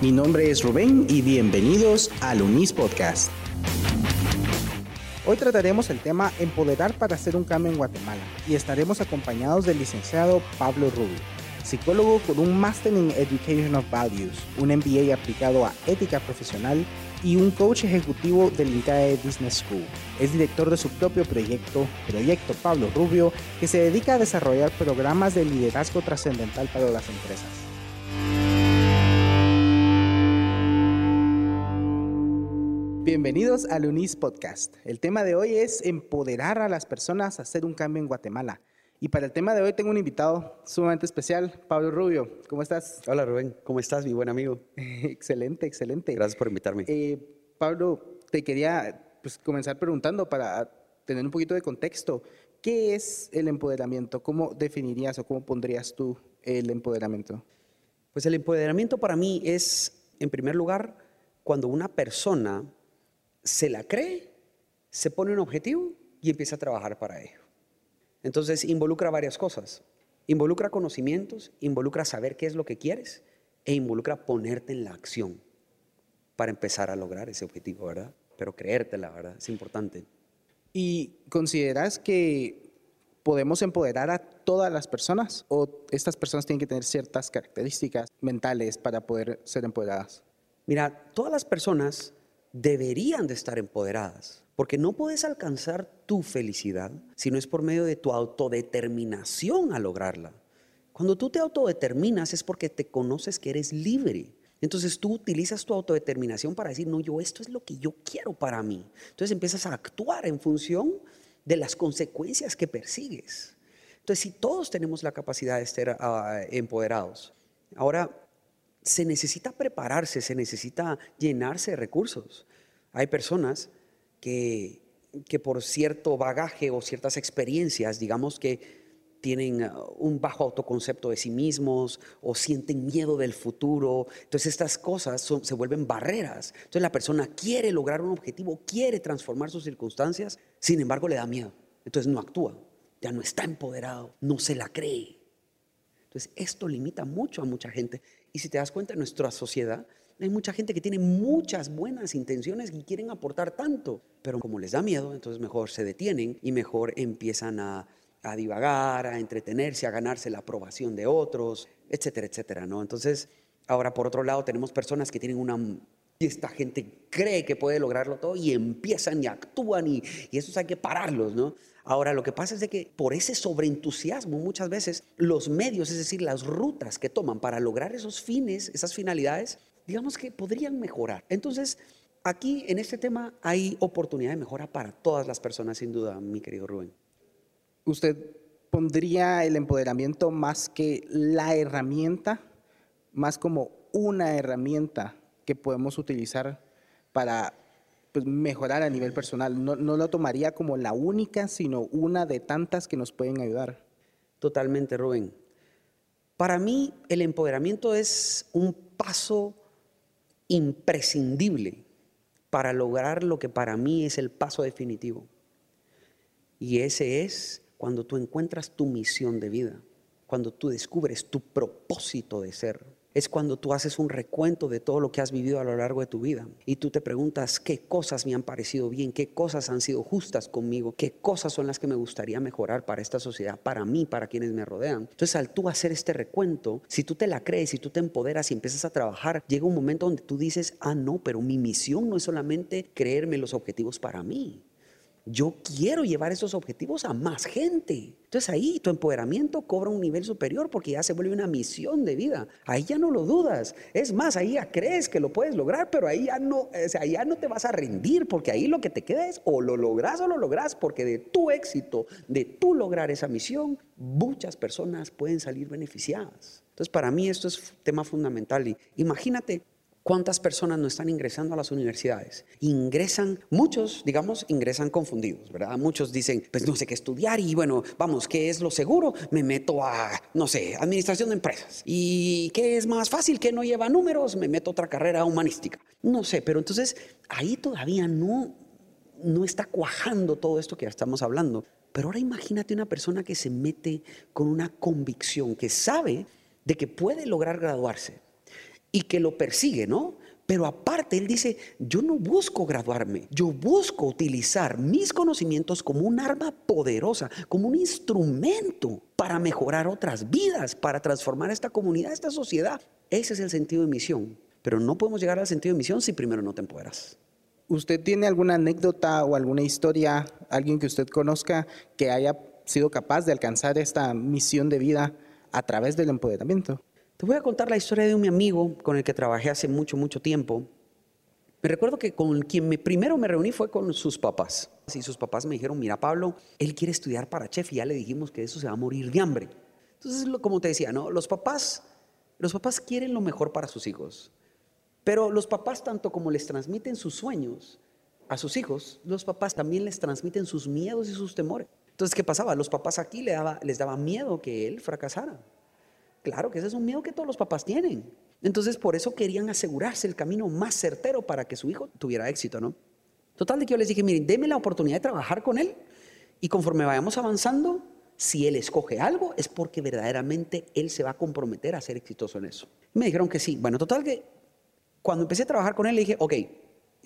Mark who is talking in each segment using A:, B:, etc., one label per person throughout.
A: Mi nombre es Rubén y bienvenidos al Unis Podcast. Hoy trataremos el tema Empoderar para hacer un cambio en Guatemala y estaremos acompañados del licenciado Pablo Rubio, psicólogo con un Master in Education of Values, un MBA aplicado a ética profesional y un coach ejecutivo del INCAE Business School. Es director de su propio proyecto, Proyecto Pablo Rubio, que se dedica a desarrollar programas de liderazgo trascendental para las empresas. Bienvenidos al UNIS Podcast. El tema de hoy es empoderar a las personas a hacer un cambio en Guatemala. Y para el tema de hoy tengo un invitado sumamente especial, Pablo Rubio. ¿Cómo estás?
B: Hola Rubén, ¿cómo estás, mi buen amigo?
A: excelente, excelente.
B: Gracias por invitarme.
A: Eh, Pablo, te quería pues, comenzar preguntando para tener un poquito de contexto. ¿Qué es el empoderamiento? ¿Cómo definirías o cómo pondrías tú el empoderamiento?
B: Pues el empoderamiento para mí es, en primer lugar, cuando una persona se la cree, se pone un objetivo y empieza a trabajar para ello. Entonces involucra varias cosas. Involucra conocimientos, involucra saber qué es lo que quieres e involucra ponerte en la acción para empezar a lograr ese objetivo, ¿verdad? Pero creértela, ¿verdad? Es importante.
A: ¿Y consideras que podemos empoderar a todas las personas o estas personas tienen que tener ciertas características mentales para poder ser empoderadas?
B: Mira, todas las personas deberían de estar empoderadas, porque no puedes alcanzar tu felicidad si no es por medio de tu autodeterminación a lograrla. Cuando tú te autodeterminas es porque te conoces que eres libre. Entonces tú utilizas tu autodeterminación para decir, no, yo esto es lo que yo quiero para mí. Entonces empiezas a actuar en función de las consecuencias que persigues. Entonces, si todos tenemos la capacidad de estar ah, empoderados, ahora se necesita prepararse, se necesita llenarse de recursos. Hay personas que, que por cierto bagaje o ciertas experiencias, digamos que tienen uh, un bajo autoconcepto de sí mismos o sienten miedo del futuro. Entonces estas cosas se vuelven barreras. Entonces la persona quiere lograr un objetivo, quiere transformar sus circunstancias, sin embargo le da miedo. Entonces no actúa, ya no está empoderado, no se la cree. Entonces esto limita mucho a mucha gente. Y si te das cuenta, en nuestra sociedad hay mucha gente que tiene muchas buenas intenciones y quieren aportar tanto, pero como les da miedo, entonces mejor se detienen y mejor empiezan a, divagar, a entretenerse, a ganarse la aprobación de otros, etcétera, etcétera, ¿no? Entonces, ahora por otro lado tenemos personas que tienen una y esta gente cree que puede lograrlo todo y empiezan y actúan y, y esos hay que pararlos, ¿no? Ahora, lo que pasa es de que por ese sobreentusiasmo muchas veces los medios, es decir, las rutas que toman para lograr esos fines, esas finalidades, digamos que podrían mejorar. Entonces, aquí en este tema hay oportunidad de mejora para todas las personas, sin duda, mi querido Rubén.
A: ¿Usted pondría el empoderamiento más que la herramienta, más como una herramienta que podemos utilizar para pues, mejorar a nivel personal. No, no lo tomaría como la única, sino una de tantas que nos pueden ayudar.
B: Totalmente, Rubén. Para mí, el empoderamiento es un paso imprescindible para lograr lo que para mí es el paso definitivo. Y ese es cuando tú encuentras tu misión de vida, cuando tú descubres tu propósito de ser es cuando tú haces un recuento de todo lo que has vivido a lo largo de tu vida y tú te preguntas qué cosas me han parecido bien, qué cosas han sido justas conmigo, qué cosas son las que me gustaría mejorar para esta sociedad, para mí, para quienes me rodean. Entonces al tú hacer este recuento, si tú te la crees, si tú te empoderas y empiezas a trabajar, llega un momento donde tú dices, ah, no, pero mi misión no es solamente creerme los objetivos para mí. Yo quiero llevar esos objetivos a más gente. Entonces ahí tu empoderamiento cobra un nivel superior porque ya se vuelve una misión de vida. Ahí ya no lo dudas. Es más, ahí ya crees que lo puedes lograr, pero ahí ya no, o sea, ya no te vas a rendir porque ahí lo que te queda es o lo logras o lo logras porque de tu éxito, de tu lograr esa misión, muchas personas pueden salir beneficiadas. Entonces para mí esto es tema fundamental. Imagínate ¿Cuántas personas no están ingresando a las universidades? Ingresan, muchos, digamos, ingresan confundidos, ¿verdad? Muchos dicen, pues no sé qué estudiar y bueno, vamos, ¿qué es lo seguro? Me meto a, no sé, administración de empresas. ¿Y qué es más fácil? que no lleva números? Me meto a otra carrera humanística. No sé, pero entonces ahí todavía no, no está cuajando todo esto que ya estamos hablando. Pero ahora imagínate una persona que se mete con una convicción, que sabe de que puede lograr graduarse y que lo persigue, ¿no? Pero aparte, él dice, yo no busco graduarme, yo busco utilizar mis conocimientos como un arma poderosa, como un instrumento para mejorar otras vidas, para transformar esta comunidad, esta sociedad. Ese es el sentido de misión. Pero no podemos llegar al sentido de misión si primero no te empoderas.
A: ¿Usted tiene alguna anécdota o alguna historia, alguien que usted conozca que haya sido capaz de alcanzar esta misión de vida a través del empoderamiento?
B: Te voy a contar la historia de un mi amigo con el que trabajé hace mucho, mucho tiempo. Me recuerdo que con quien me, primero me reuní fue con sus papás. Y sus papás me dijeron, mira Pablo, él quiere estudiar para chef y ya le dijimos que eso se va a morir de hambre. Entonces, como te decía, ¿no? los, papás, los papás quieren lo mejor para sus hijos. Pero los papás, tanto como les transmiten sus sueños a sus hijos, los papás también les transmiten sus miedos y sus temores. Entonces, ¿qué pasaba? Los papás aquí les daba, les daba miedo que él fracasara. Claro que ese es un miedo que todos los papás tienen. Entonces, por eso querían asegurarse el camino más certero para que su hijo tuviera éxito, ¿no? Total de que yo les dije, miren, déme la oportunidad de trabajar con él y conforme vayamos avanzando, si él escoge algo, es porque verdaderamente él se va a comprometer a ser exitoso en eso. me dijeron que sí. Bueno, total que cuando empecé a trabajar con él, le dije, ok,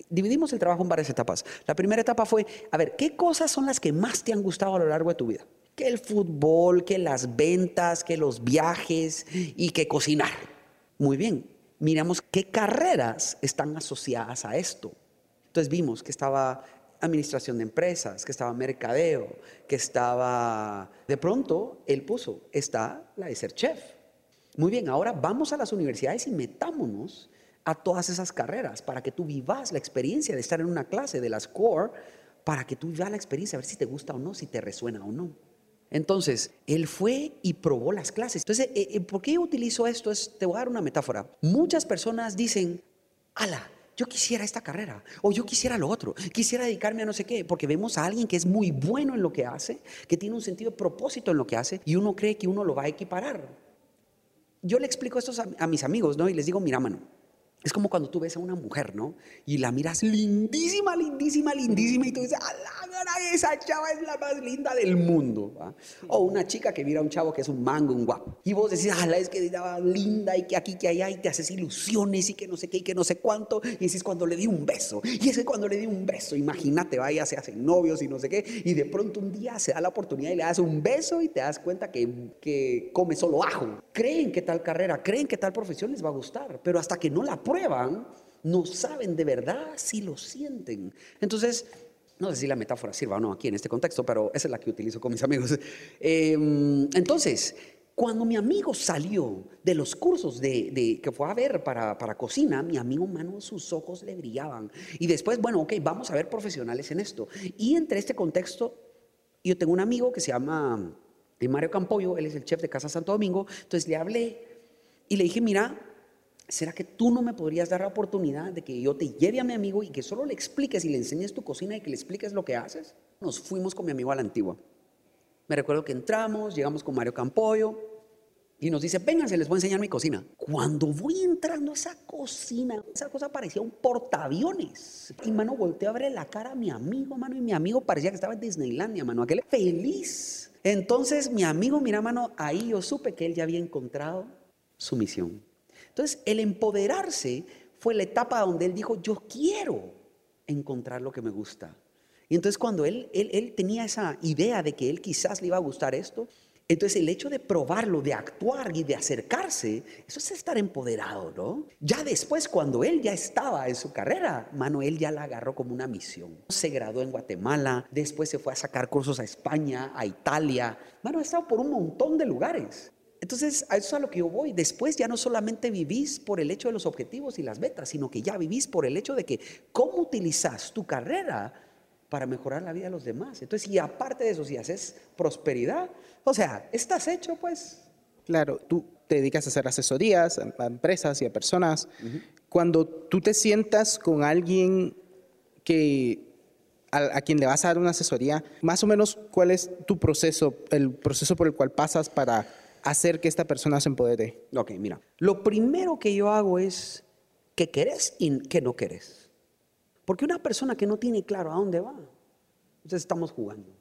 B: dividimos el trabajo en varias etapas. La primera etapa fue, a ver, ¿qué cosas son las que más te han gustado a lo largo de tu vida? Que el fútbol, que las ventas, que los viajes y que cocinar. Muy bien, miramos qué carreras están asociadas a esto. Entonces vimos que estaba administración de empresas, que estaba mercadeo, que estaba... De pronto, él puso, está la de ser chef. Muy bien, ahora vamos a las universidades y metámonos a todas esas carreras para que tú vivas la experiencia de estar en una clase de las core, para que tú vivas la experiencia, a ver si te gusta o no, si te resuena o no. Entonces, él fue y probó las clases. Entonces, eh, eh, ¿por qué utilizo esto? Es, te voy a dar una metáfora. Muchas personas dicen, ala, yo quisiera esta carrera o yo quisiera lo otro, quisiera dedicarme a no sé qué, porque vemos a alguien que es muy bueno en lo que hace, que tiene un sentido de propósito en lo que hace y uno cree que uno lo va a equiparar. Yo le explico esto a, a mis amigos, ¿no? Y les digo, mira, mano, es como cuando tú ves a una mujer, ¿no? Y la miras lindísima, lindísima, lindísima, y tú dices, ¡ala, esa chava es la más linda del mundo! O una chica que mira a un chavo que es un mango, un guapo. Y vos decís, ¡ala, es que estaba linda! Y que aquí, que allá, y te haces ilusiones, y que no sé qué, y que no sé cuánto. Y dices, cuando le di un beso. Y ese cuando le di un beso, imagínate, vaya, se hacen novios y no sé qué. Y de pronto un día se da la oportunidad y le das un beso y te das cuenta que, que come solo ajo. Creen que tal carrera, creen que tal profesión les va a gustar, pero hasta que no la prueban, no saben de verdad si lo sienten. Entonces, no sé si la metáfora sirva o no aquí en este contexto, pero esa es la que utilizo con mis amigos. Em, entonces, cuando mi amigo salió de los cursos de, que fue a ver para, para, cocina, mi amigo, mano, sus ojos le brillaban. Y después, bueno, ok, vamos a ver profesionales en esto. Y entre este contexto, yo tengo un amigo que se llama eh, Mario Campoyo, él es el chef de Casa Santo Domingo, entonces le hablé y le dije, mira, ¿será que tú no me podrías dar la oportunidad de que yo te lleve a mi amigo y que solo le expliques y le enseñes tu cocina y que le expliques lo que haces? Nos fuimos con mi amigo a la antigua. Me recuerdo que entramos, llegamos con Mario Campoyo y nos dice, se les voy a enseñar mi cocina. Cuando voy entrando a esa cocina, esa cosa parecía un portaaviones. Y mano, volteó a ver la cara a mi amigo, mano, y mi amigo parecía que estaba en Disneylandia, mano, aquel feliz. Entonces mi amigo, mira, mano, ahí yo supe que él ya había encontrado su misión. Entonces, el empoderarse fue la etapa donde él dijo, yo quiero encontrar lo que me gusta. Y entonces cuando él, él, tenía esa idea de que él quizás le iba a gustar esto, entonces el hecho de probarlo, de actuar y de acercarse, eso es estar empoderado, ¿no? Ya después, cuando él ya estaba en su carrera, Manuel ya la agarró como una misión. Se graduó en Guatemala, después se fue a sacar cursos a España, a Italia. Mano, ha estado por un montón de lugares. Entonces, a eso es a lo que yo voy. Después ya no solamente vivís por el hecho de los objetivos y las metas, sino que ya vivís por el hecho de que cómo utilizas tu carrera para mejorar la vida de los demás. Entonces, y aparte de eso, si haces prosperidad, o sea, estás hecho, pues.
A: Claro, tú te dedicas a hacer asesorías a empresas y a personas. Cuando tú te sientas con alguien que a, quien le vas a dar una asesoría, más o menos, ¿cuál es tu proceso, el proceso por el cual pasas para hacer que esta persona se empodere?
B: Ok, mira, lo primero que yo hago es que querés y que no querés. Porque una persona que no tiene claro a dónde va, entonces estamos jugando.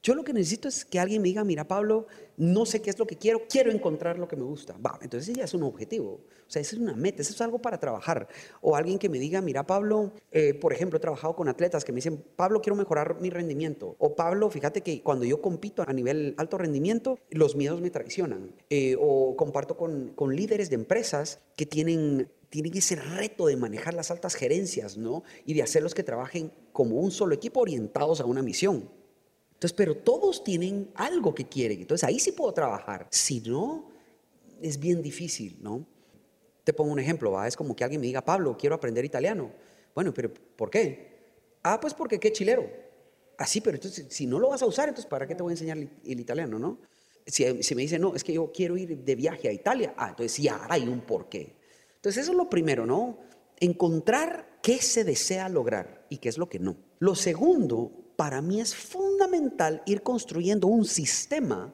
B: Yo lo que necesito es que alguien me diga, mira Pablo, no sé qué es lo que quiero, quiero encontrar lo que me gusta. Va, entonces ya es un objetivo, o sea, esa es una meta, eso es algo para trabajar. O alguien que me diga, mira Pablo, eh, por ejemplo, he trabajado con atletas que me dicen, Pablo, quiero mejorar mi rendimiento. O Pablo, fíjate que cuando yo compito a nivel alto rendimiento, los miedos me traicionan. Eh, o comparto con, con líderes de empresas que tienen tienen ese reto de manejar las altas gerencias, ¿no? Y de hacerlos que trabajen como un solo equipo orientados a una misión. Entonces, pero todos tienen algo que quieren. Entonces, ahí sí puedo trabajar. Si no, es bien difícil, ¿no? Te pongo un ejemplo, ¿va? Es como que alguien me diga, Pablo, quiero aprender italiano. Bueno, pero ¿por qué? Ah, pues porque qué chilero. Así, pero entonces, si no lo vas a usar, entonces, ¿para qué te voy a enseñar el italiano, no? Si, si me dice, no, es que yo quiero ir de viaje a Italia, ah, entonces ya hay un porqué. Entonces, eso es lo primero, ¿no? Encontrar qué se desea lograr y qué es lo que no. Lo segundo para mí es fundamental ir construyendo un sistema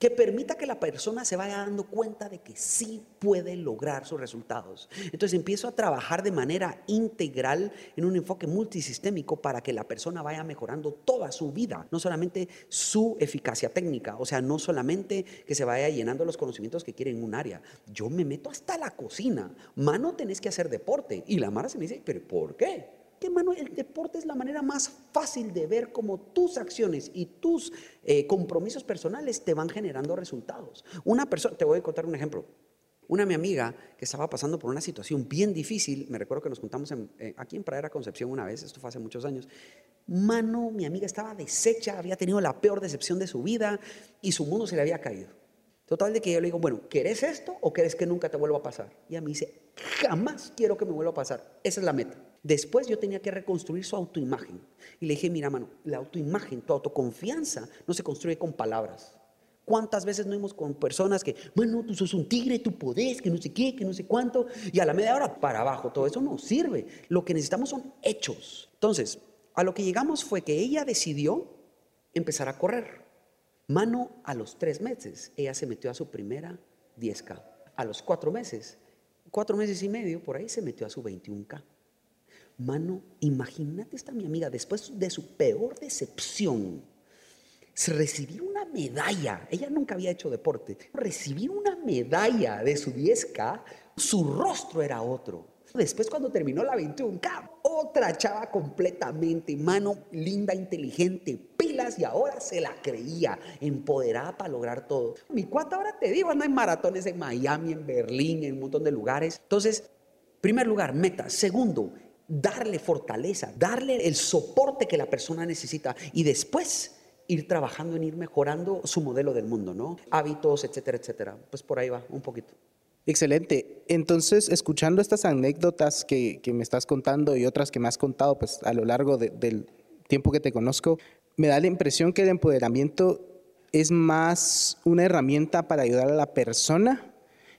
B: que permita que la persona se vaya dando cuenta de que sí puede lograr sus resultados. Entonces empiezo a trabajar de manera integral en un enfoque multisistémico para que la persona vaya mejorando toda su vida, no solamente su eficacia técnica, o sea, no solamente que se vaya llenando los conocimientos que quiere en un área. Yo me meto hasta la cocina, mano tenés que hacer deporte y la Mara se me dice, pero ¿por qué? Que mano, el deporte es la manera más fácil de ver cómo tus acciones y tus eh, compromisos personales te van generando resultados. Una persona, te voy a contar un ejemplo. Una mi amiga que estaba pasando por una situación bien difícil, me recuerdo que nos juntamos eh, aquí en Pradera Concepción una vez, esto fue hace muchos años. Mano, mi amiga estaba deshecha, había tenido la peor decepción de su vida y su mundo se le había caído. Total de que yo le digo, bueno, ¿querés esto o querés que nunca te vuelva a pasar? Y a mí dice, jamás quiero que me vuelva a pasar. Esa es la meta. Después yo tenía que reconstruir su autoimagen. Y le dije, mira, mano, la autoimagen, tu autoconfianza no se construye con palabras. ¿Cuántas veces no hemos con personas que, bueno, tú sos un tigre, tú podés, que no sé qué, que no sé cuánto, y a la media hora para abajo, todo eso no sirve. Lo que necesitamos son hechos. Entonces, a lo que llegamos fue que ella decidió empezar a correr. Mano, a los tres meses, ella se metió a su primera 10K. A los cuatro meses, cuatro meses y medio, por ahí se metió a su 21K. Mano, imagínate esta mi amiga, después de su peor decepción, recibir una medalla. Ella nunca había hecho deporte. Recibir una medalla de su 10K, su rostro era otro. Después cuando terminó la 21K, otra chava completamente, mano linda, inteligente, pilas y ahora se la creía, empoderada para lograr todo. Mi cuata ahora te digo, anda en maratones en Miami, en Berlín, en un montón de lugares. Entonces, primer lugar, meta. Segundo, darle fortaleza, darle el soporte que la persona necesita y después ir trabajando en ir mejorando su modelo del mundo, ¿no? Hábitos, etcétera, etcétera. Pues por ahí va, un poquito.
A: Excelente. Entonces, escuchando estas anécdotas que, me estás contando y otras que me has contado pues, a lo largo del tiempo que te conozco, me da la impresión que el empoderamiento es más una herramienta para ayudar a la persona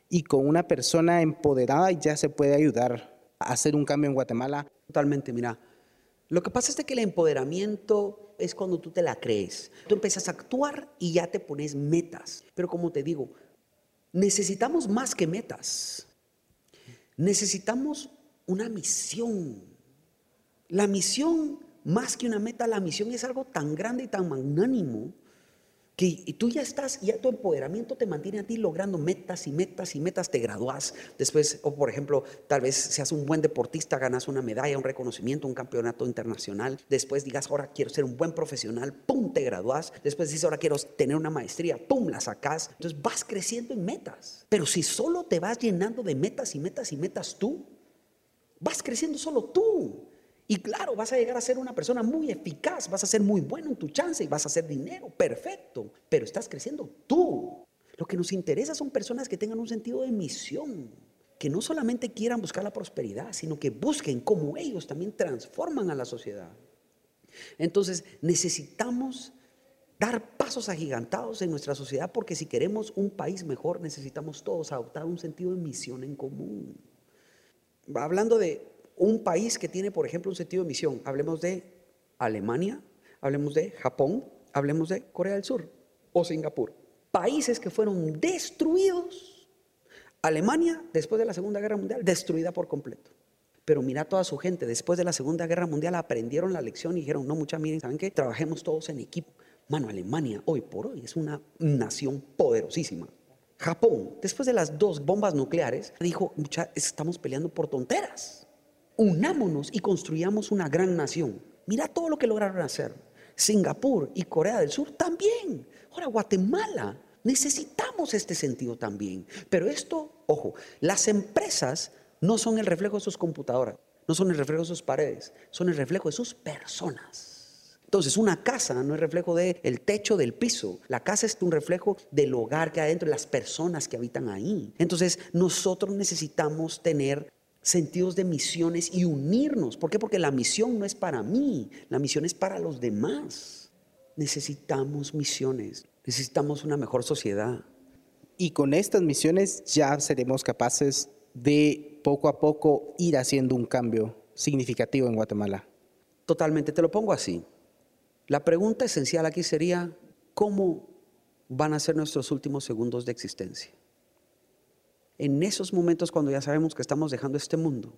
A: y con una persona empoderada ya se puede ayudar hacer un cambio en Guatemala?
B: Totalmente, mira. Lo que pasa es que el empoderamiento es cuando tú te la crees. Tú empiezas a actuar y ya te pones metas. Pero como te digo, necesitamos más que metas. Necesitamos una misión. La misión, más que una meta, la misión es algo tan grande y tan magnánimo que tú ya estás, ya tu empoderamiento te mantiene a ti logrando metas y metas y metas, te gradúas. Después, o por ejemplo, tal vez seas un buen deportista, ganas una medalla, un reconocimiento, un campeonato internacional. Después digas, ahora quiero ser un buen profesional, pum, te gradúas. Después dices, ahora quiero tener una maestría, pum, la sacas. Entonces vas creciendo en metas. Pero si solo te vas llenando de metas y metas y metas tú, vas creciendo solo tú. Y claro, vas a llegar a ser una persona muy eficaz, vas a ser muy bueno en tu chance y vas a hacer dinero, perfecto, pero estás creciendo tú. Lo que nos interesa son personas que tengan un sentido de misión, que no solamente quieran buscar la prosperidad, sino que busquen cómo ellos también transforman a la sociedad. Entonces, necesitamos dar pasos agigantados en nuestra sociedad porque si queremos un país mejor, necesitamos todos adoptar un sentido de misión en común. Hablando de un país que tiene, por ejemplo, un sentido de misión. Hablemos de Alemania, hablemos de Japón, hablemos de Corea del Sur o Singapur. Países que fueron destruidos. Alemania, después de la Segunda Guerra Mundial, destruida por completo. Pero mira toda su gente, después de la Segunda Guerra Mundial aprendieron la lección y dijeron, no, mucha miren, ¿saben qué? Trabajemos todos en equipo. Mano, Alemania hoy por hoy es una nación poderosísima. Japón, después de las dos bombas nucleares, dijo, mucha, estamos peleando por tonteras. Unámonos y construyamos una gran nación. Mira todo lo que lograron hacer. Singapur y Corea del Sur también. Ahora, Guatemala. Necesitamos este sentido también. Pero esto, ojo, las empresas no son el reflejo de sus computadoras, no son el reflejo de sus paredes, son el reflejo de sus personas. Entonces, una casa no es reflejo del el techo del piso. La casa es un reflejo del hogar que hay adentro, de las personas que habitan ahí. Entonces, nosotros necesitamos tener sentidos de misiones y unirnos. ¿Por qué? Porque la misión no es para mí, la misión es para los demás. Necesitamos misiones, necesitamos una mejor sociedad.
A: Y con estas misiones ya seremos capaces de poco a poco ir haciendo un cambio significativo en Guatemala.
B: Totalmente, te lo pongo así. La pregunta esencial aquí sería, ¿cómo van a ser nuestros últimos segundos de existencia? En esos momentos cuando ya sabemos que estamos dejando este mundo,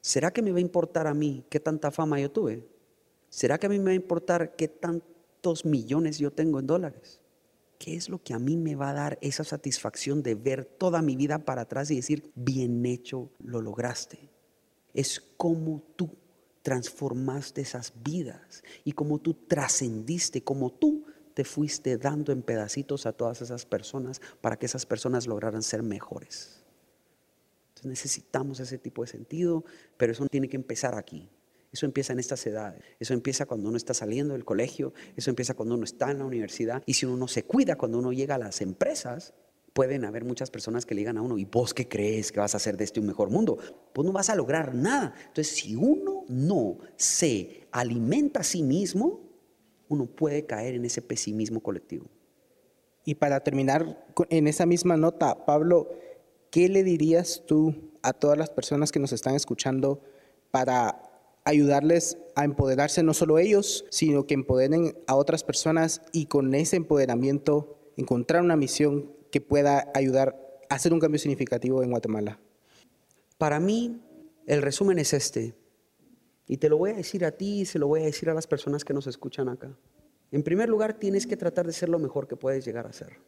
B: ¿será que me va a importar a mí qué tanta fama yo tuve? ¿Será que a mí me va a importar qué tantos millones yo tengo en dólares? ¿Qué es lo que a mí me va a dar esa satisfacción de ver toda mi vida para atrás y decir, bien hecho, lo lograste? Es como tú transformaste esas vidas y como tú trascendiste, como tú te fuiste dando en pedacitos a todas esas personas para que esas personas lograran ser mejores. Entonces necesitamos ese tipo de sentido, pero eso tiene que empezar aquí. Eso empieza en estas edades. Eso empieza cuando uno está saliendo del colegio. Eso empieza cuando uno está en la universidad. Y si uno no se cuida, cuando uno llega a las empresas, pueden haber muchas personas que le digan a uno, ¿y vos qué crees que vas a hacer de este un mejor mundo? Pues no vas a lograr nada. Entonces, si uno no se alimenta a sí mismo, uno puede caer en ese pesimismo colectivo.
A: Y para terminar en esa misma nota, Pablo, ¿qué le dirías tú a todas las personas que nos están escuchando para ayudarles a empoderarse no solo ellos, sino que empoderen a otras personas y con ese empoderamiento encontrar una misión que pueda ayudar a hacer un cambio significativo en Guatemala?
B: Para mí, el resumen es este. Y te lo voy a decir a ti y se lo voy a decir a las personas que nos escuchan acá. En primer lugar, tienes que tratar de ser lo mejor que puedes llegar a ser.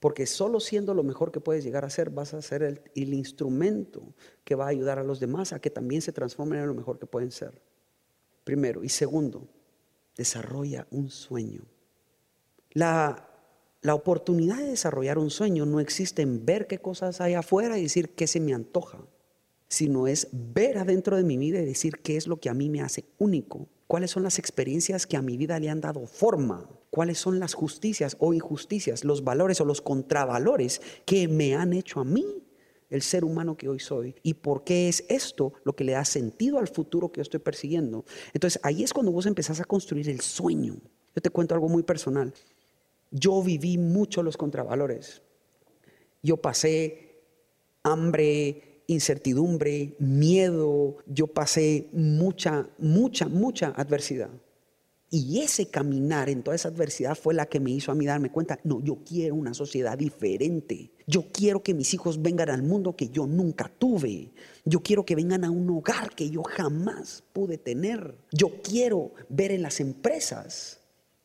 B: Porque solo siendo lo mejor que puedes llegar a ser, vas a ser el, instrumento que va a ayudar a los demás a que también se transformen en lo mejor que pueden ser. Primero. Y segundo, desarrolla un sueño. La, la oportunidad de desarrollar un sueño no existe en ver qué cosas hay afuera y decir qué se me antoja sino es ver adentro de mi vida y decir qué es lo que a mí me hace único, cuáles son las experiencias que a mi vida le han dado forma, cuáles son las justicias o injusticias, los valores o los contravalores que me han hecho a mí el ser humano que hoy soy y por qué es esto lo que le da sentido al futuro que yo estoy persiguiendo. Entonces ahí es cuando vos empezás a construir el sueño. Yo te cuento algo muy personal. Yo viví mucho los contravalores. Yo pasé hambre, incertidumbre, miedo, yo pasé mucha, mucha, mucha adversidad. Y ese caminar en toda esa adversidad fue la que me hizo a mí darme cuenta, no, yo quiero una sociedad diferente. Yo quiero que mis hijos vengan al mundo que yo nunca tuve. Yo quiero que vengan a un hogar que yo jamás pude tener. Yo quiero ver en las empresas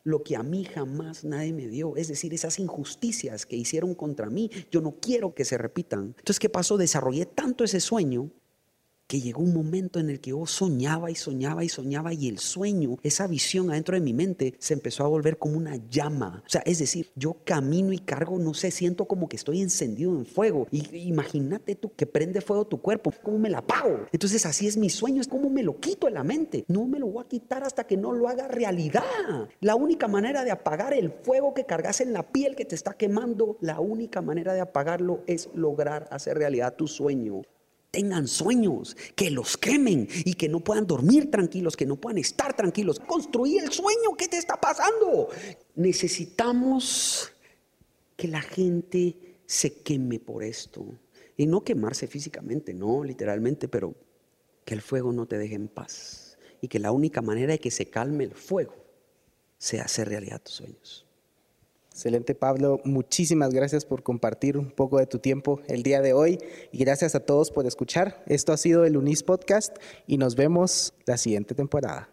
B: lo que a mí jamás nadie me dio. Es decir, esas injusticias que hicieron contra mí, yo no quiero que se repitan. Entonces, ¿qué pasó? Desarrollé tanto ese sueño que llegó un momento en el que yo soñaba y soñaba y soñaba y el sueño, esa visión adentro de mi mente se empezó a volver como una llama. O sea, es decir, yo camino y cargo, no sé, siento como que estoy encendido en fuego. Y imagínate tú que prende fuego tu cuerpo, ¿cómo me la apago? Entonces así es mi sueño, es como me lo quito de la mente. No me lo voy a quitar hasta que no lo haga realidad. La única manera de apagar el fuego que cargas en la piel que te está quemando, la única manera de apagarlo es lograr hacer realidad tu sueño tengan sueños, que los quemen y que no puedan dormir tranquilos, que no puedan estar tranquilos. Construir el sueño, ¿qué te está pasando? Necesitamos que la gente se queme por esto. Y no quemarse físicamente, no literalmente, pero que el fuego no te deje en paz. Y que la única manera de que se calme el fuego sea hacer realidad tus sueños.
A: Excelente, Pablo. Muchísimas gracias por compartir un poco de tu tiempo el día de hoy y gracias a todos por escuchar. Esto ha sido el UNIS Podcast y nos vemos la siguiente temporada.